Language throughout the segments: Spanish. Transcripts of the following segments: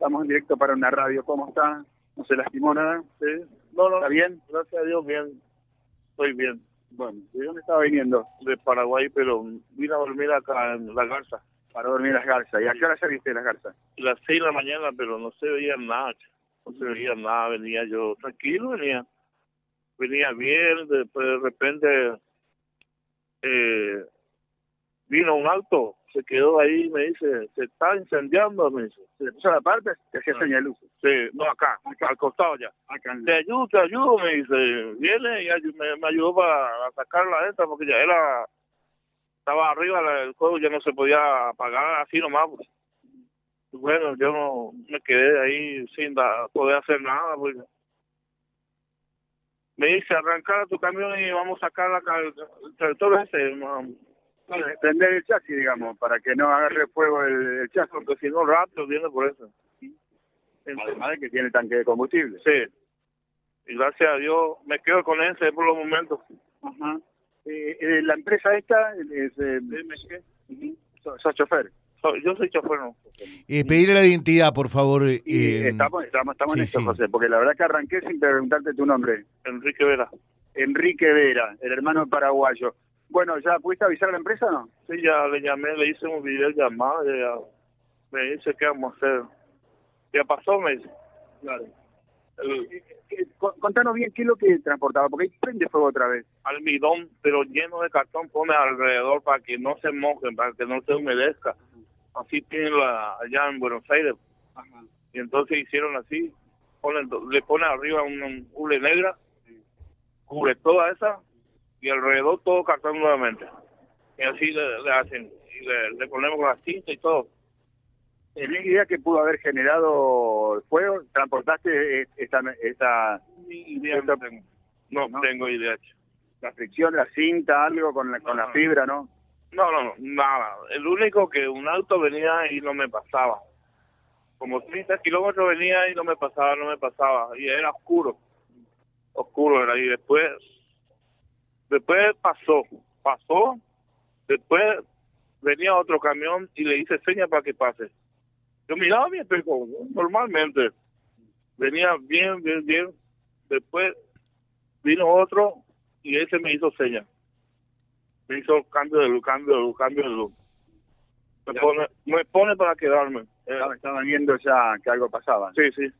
Estamos en directo para una radio. ¿Cómo está? ¿No se lastimó nada? Sí. No, no, ¿Está bien? gracias a Dios, bien. Estoy bien. Bueno, ¿de dónde estaba viniendo? De Paraguay, pero vine a dormir acá en La Garza. Para dormir las garzas. ¿Y a qué hora saliste de las garzas? Las seis de la mañana, pero no se veía nada. No se veía nada. Venía yo tranquilo, venía. Venía bien, después de repente eh, vino un auto, se quedó ahí y me dice, se está incendiando, me dice. ¿Se le puso la parte? Te hacía Ah. señal luz. Sí, no, acá, al costado ya. Acá Te ayudo, te ayudo, me dice. Viene y me, me ayudó para sacarla esta porque ya era. Estaba arriba la- el juego, ya no se podía apagar así nomás. Pues. Y Bueno, yo no me quedé ahí sin da- poder hacer nada. Pues. Me dice, arrancar tu camión y vamos a sacar la, ca- el tractor ese. Prender el chasis, digamos, para que no agarre fuego el, el chasis. Porque si no, rápido viene por eso. Además de que tiene tanque de combustible. Sí. Y gracias a Dios me quedo con ese por los momentos. Ajá. Eh, eh, la empresa esta es... Eh, sos, chofer. Soy- Yo soy chofer, ¿no? Eh, pedirle la identidad, por favor. Y eh, estamos, estamos, estamos en eso, sí. José, porque la verdad que arranqué sin preguntarte tu nombre. Enrique Vera. Enrique Vera, el hermano paraguayo. Bueno, ¿ya pudiste avisar a la empresa o no? Sí, ya le llamé, le hice un video llamado, ya me dice qué vamos a hacer. Ya pasó, me dice. El Eh, con- Contanos bien qué es lo que transportaba, porque ahí prende fuego otra vez. almidón, pero lleno de cartón, pone alrededor para que no se mojen, para que no se humedezca. Así tienen la, allá en Buenos Aires. Y entonces hicieron así, ponen, le pone arriba una un hule negra, cubre toda esa, y alrededor todo cartón nuevamente. Y así le, le hacen, y le, le ponemos la cinta y todo. ¿Tenés idea que pudo haber generado el fuego? ¿Transportaste esta, esta idea no tengo. No, No. tengo idea. la fricción, la cinta, algo con la, con la No. fibra, no? No, no, no, nada. El único que un auto venía y no me pasaba. Como 30 kilómetros venía y no me pasaba, no me pasaba. Y era oscuro. Oscuro era. Y después, después pasó. Pasó. Después venía otro camión y le hice señas para que pase. Yo miraba mi espejo, normalmente. Venía bien, bien, bien. Después vino otro y ese me hizo señas me hizo cambio de luz, cambio de luz, cambio de luz. Me pone, me pone para quedarme. Estaban viendo ya que algo pasaba. sí, sí.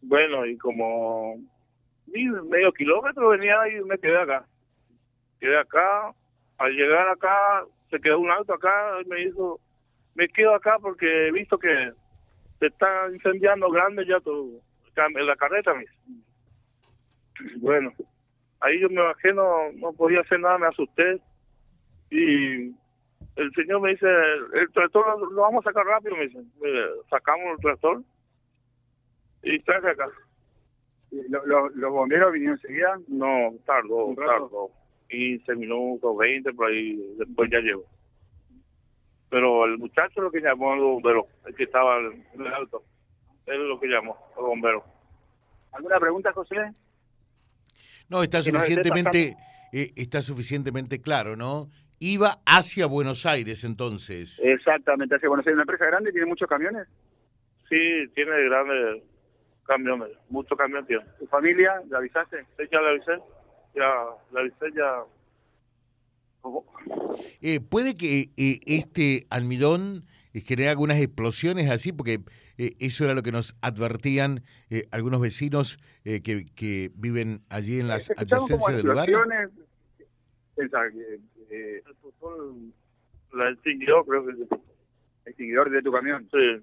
Bueno, y como medio kilómetro venía y me quedé acá. Quedé acá. Al llegar acá, se quedó un auto acá y me hizo, me quedo acá porque he visto que se está incendiando grande ya todo, en la carreta. Me dice. Bueno, ahí yo me bajé, no, no podía hacer nada, me asusté. Y el señor me dice, el tractor lo, lo vamos a sacar rápido, me dice. Sacamos el tractor y traje acá. ¿Lo- lo- ¿Los bomberos vinieron enseguida? No, tardó, tardó. 15 minutos, 20, por ahí, después ya llegó. Pero el muchacho lo que llamó al bombero, el que estaba en el auto, él es lo que llamó al bombero. ¿Alguna pregunta, José? No, está suficientemente, eh, está suficientemente claro, ¿no? Iba hacia Buenos Aires entonces. Exactamente, hace Buenos Aires una empresa grande, tiene muchos camiones. Sí, tiene grandes camiones, muchos camiones tiene. ¿Tu familia? ¿Le avisaste? Sí, ya le avisé, ya avisé, ya. Eh, ¿Puede que eh, este almidón eh, genere algunas explosiones así? Porque eh, eso era lo que nos advertían eh, algunos vecinos eh, que, que viven allí en las adyacencias del lugar. eh, El fútbol la extinguió, creo que sí. extinguidor de tu camión. Sí.